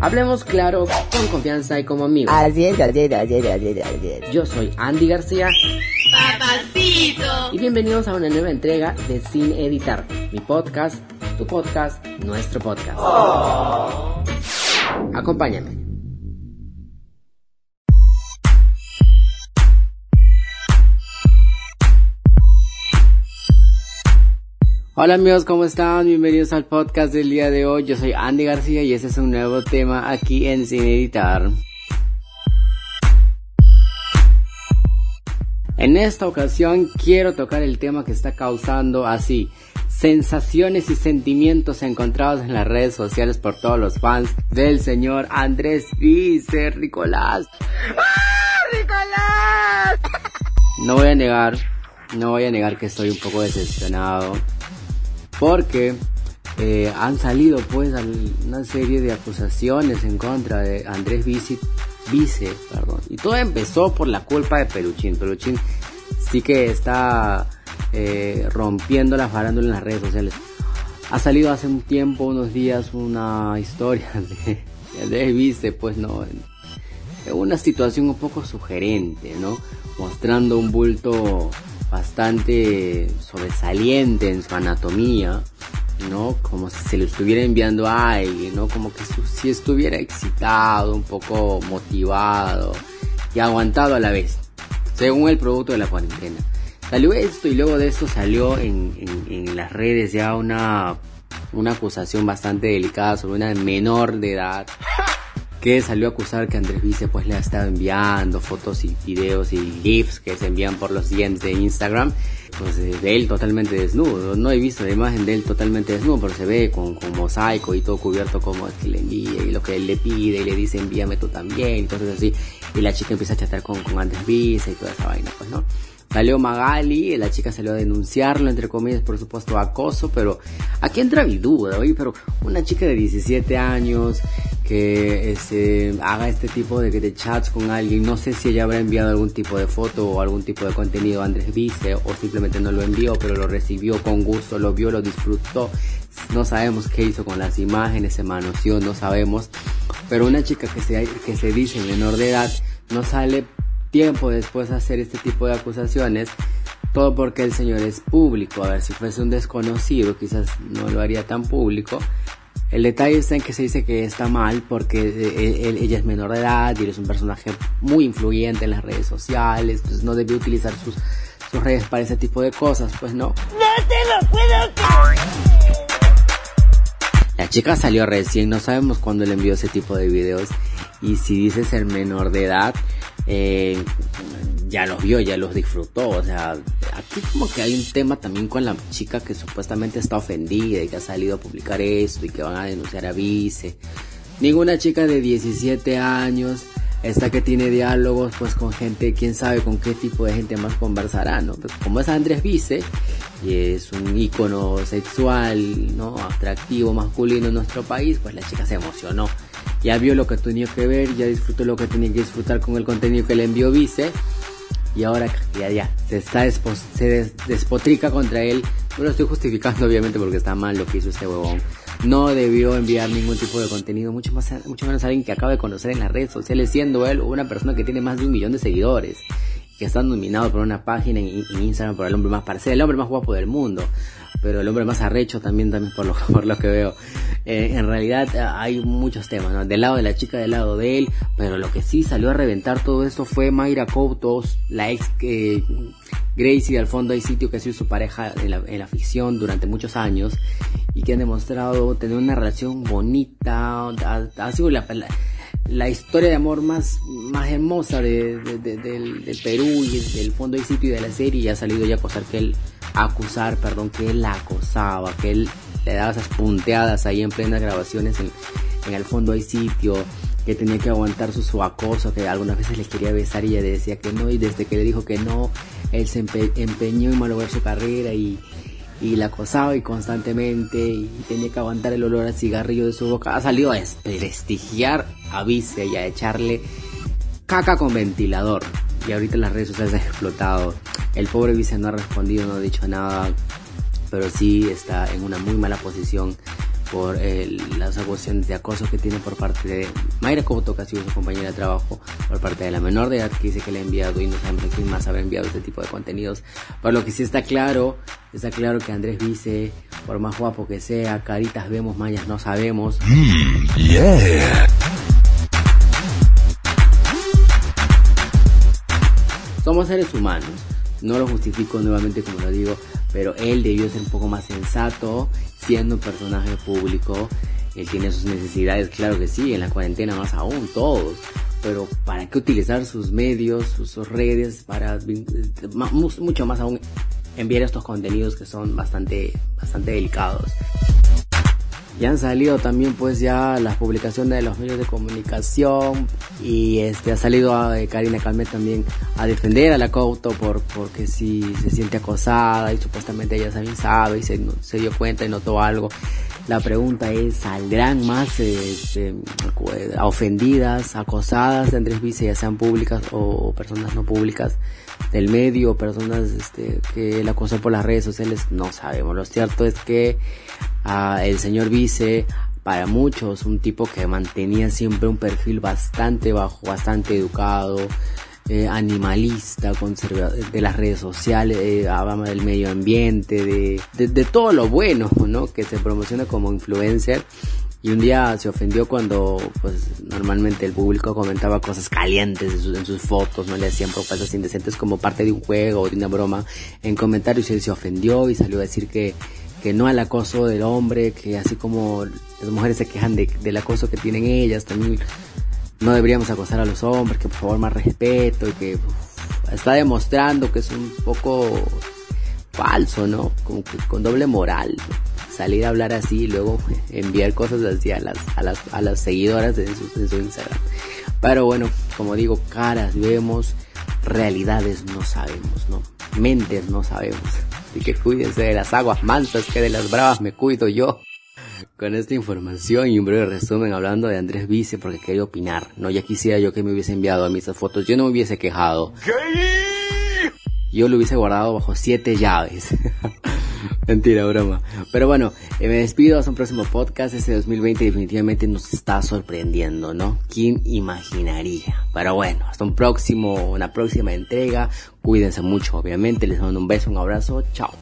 Hablemos claro, con confianza y como amigos. Así es, así es, así es, así es, así es. Yo soy Andy García Papacito. y bienvenidos a una nueva entrega de Sin Editar, mi podcast, tu podcast, nuestro podcast. Acompáñame. Hola amigos, ¿cómo están? Bienvenidos al podcast del día de hoy. Yo soy Andy García y este es un nuevo tema aquí en Sin Editar. En esta ocasión quiero tocar el tema que está causando así sensaciones y sentimientos encontrados en las redes sociales por todos los fans del señor Andrés Vice, Nicolás. ¡Ah, Nicolás! No voy a negar, no voy a negar que estoy un poco decepcionado porque eh, han salido pues una serie de acusaciones en contra de Andrés Vice, Vice, perdón. Y todo empezó por la culpa de Peluchín. Peluchín sí que está eh, rompiendo la farándula en las redes sociales. Ha salido hace un tiempo, unos días, una historia de, de Andrés Vice, pues no, en una situación un poco sugerente, ¿no? Mostrando un bulto bastante sobresaliente en su anatomía, ¿no? Como si se lo estuviera enviando a alguien, ¿no? Como que si estuviera excitado, un poco motivado y aguantado a la vez, según el producto de la cuarentena. Salió esto y luego de esto salió en, en- en las redes ya una, una acusación bastante delicada sobre una menor de edad que salió a acusar que Andrés Vice pues le ha estado enviando fotos y videos y GIFs que se envían por los DMs de Instagram pues de, él totalmente desnudo. No he visto la imagen de él totalmente desnudo pero se ve con, con mosaico y todo cubierto como es que le envía y lo que él le pide y le dice envíame tú también y cosas así. Y la chica empieza a chatear con, con Andrés Vice y toda esa vaina pues no Salió Magali, la chica salió a denunciarlo, entre comillas, por supuesto, acoso, pero aquí entra mi duda, oye, pero una chica de 17 años que este, haga este tipo de, de chats con alguien, no sé si ella habrá enviado algún tipo de foto o algún tipo de contenido a Andrés Vice o simplemente no lo envió, pero lo recibió con gusto, lo vio, lo disfrutó. No sabemos qué hizo con las imágenes, se manoseó, no sabemos. Pero una chica que se, que se dice menor de edad no sale tiempo después hacer este tipo de acusaciones, todo porque el señor es público. A ver, si fuese un desconocido, quizás no lo haría tan público. El detalle está en que se dice que está mal porque eh, él- ella es menor de edad y él es un personaje muy influyente en las redes sociales, entonces no debe utilizar sus, sus redes para ese tipo de cosas, pues no. La chica salió recién, no sabemos cuándo le envió ese tipo de videos. Y si dice ser menor de edad, eh, ya los vio, ya los disfrutó. O sea, aquí como que hay un tema también con la chica que supuestamente está ofendida y que ha salido a publicar esto y que van a denunciar a Vice. Ninguna chica de 17 años esta que tiene diálogos pues con gente, quién sabe con qué tipo de gente más conversará, ¿no? Pues, como es Andrés Vice, y es un ícono sexual, ¿no? Atractivo, masculino en nuestro país, pues la chica se emocionó. Ya vio lo que tenía que ver, ya disfrutó lo que tenía que disfrutar con el contenido que le envió Vice. Y ahora ya, ya, se está se des- despotrica contra él. No lo estoy justificando obviamente porque está mal lo que hizo este huevón. No debió enviar ningún tipo de contenido, mucho más, mucho menos a alguien que acaba de conocer en las redes sociales, siendo él una persona que tiene más de un millón de seguidores, que está nominado por una página en, Instagram por el hombre más parecido, el hombre más guapo del mundo, pero el hombre más arrecho también, también por lo, por lo que veo. Eh, en realidad eh, hay muchos temas, ¿no? Del lado de la chica, del lado de él, pero lo que sí salió a reventar todo esto fue Mayra Coutos, la ex eh, Gracie al fondo hay sitio que ha sido su pareja en la, en la ficción durante muchos años y que han demostrado tener una relación bonita, ha, ha sido la, la, la historia de amor más, más hermosa de, de- de- del, del Perú y del fondo hay sitio y de la serie y ha salido ya a acusar que él, a acusar, perdón, que él la acosaba, que él le daba esas punteadas ahí en plenas grabaciones en, el fondo hay sitio, que tenía que aguantar su, acoso, que algunas veces le quería besar y ella decía que no, y desde que le dijo que no, él se empe- empeñó en malograr su carrera y, la acosaba y constantemente y tenía que aguantar el olor a cigarrillo de su boca. Ha salido a desprestigiar a Vice y a echarle caca con ventilador. Y ahorita las redes sociales han explotado. El pobre Vice no ha respondido, no ha dicho nada, pero sí está en una muy mala posición por las acusaciones de acoso que tiene por parte de Mayra Couto, sido su compañera de trabajo, por parte de la menor de edad que dice que le ha enviado y no sabemos quién más habrá enviado este tipo de contenidos. Por lo que sí está claro, está claro que Andrés Vice, por más guapo que sea, caritas vemos, mayas no sabemos. Mm, Somos seres humanos, no lo justifico nuevamente como lo digo, pero él debió ser un poco más sensato, siendo un personaje público. Él tiene sus necesidades, claro que sí, en la cuarentena más aún, todos. Pero ¿para qué utilizar sus medios, sus, redes, para mucho más aún enviar estos contenidos que son bastante, bastante delicados? Ya han salido también pues ya las publicaciones de los medios de comunicación y este ha salido a, eh, Karina Calmet también a defender a la Couto por porque si se siente acosada y supuestamente ella también sabe y se, se dio cuenta y notó algo. La pregunta es, ¿saldrán más este, ofendidas, acosadas de Andrés Vice, ya sean públicas o personas no públicas del medio, personas este, que él acosó por las redes sociales? No sabemos. Lo cierto es que el señor Vice, para muchos, un tipo que mantenía siempre un perfil bastante bajo, bastante educado, eh, animalista, de las redes sociales, eh, del medio ambiente, de, de, todo lo bueno, ¿no? Que se promociona como influencer. Y un día se ofendió cuando, pues, normalmente el público comentaba cosas calientes en sus, en sus fotos, no le hacían propuestas indecentes como parte de un juego o de una broma. En comentarios él se ofendió y salió a decir que que no al acoso del hombre, que así como las mujeres se quejan de, del acoso que tienen ellas, también no deberíamos acosar a los hombres, que por favor más respeto y que está demostrando que es un poco falso, ¿no? Con doble moral. Salir a hablar así y luego enviar cosas así a las, a las, a las seguidoras de su, de su Instagram. Pero bueno, como digo, caras vemos, realidades no sabemos, ¿no? Mentes no sabemos. Así que cuídense de las aguas mansas, que de las bravas me cuido yo. Con esta información y un breve resumen hablando de Andrés Vice porque quería opinar. No, ya quisiera yo que me hubiese enviado a mí esas fotos. Yo no me hubiese quejado. Yo lo hubiese guardado bajo siete llaves. Mentira, broma. Pero bueno, eh, me despido hasta un próximo podcast. Este 2020 definitivamente nos está sorprendiendo, ¿no? ¿Quién imaginaría? Pero bueno, hasta un próximo, una próxima entrega. Cuídense mucho, obviamente. Les mando un beso, un abrazo. Chao.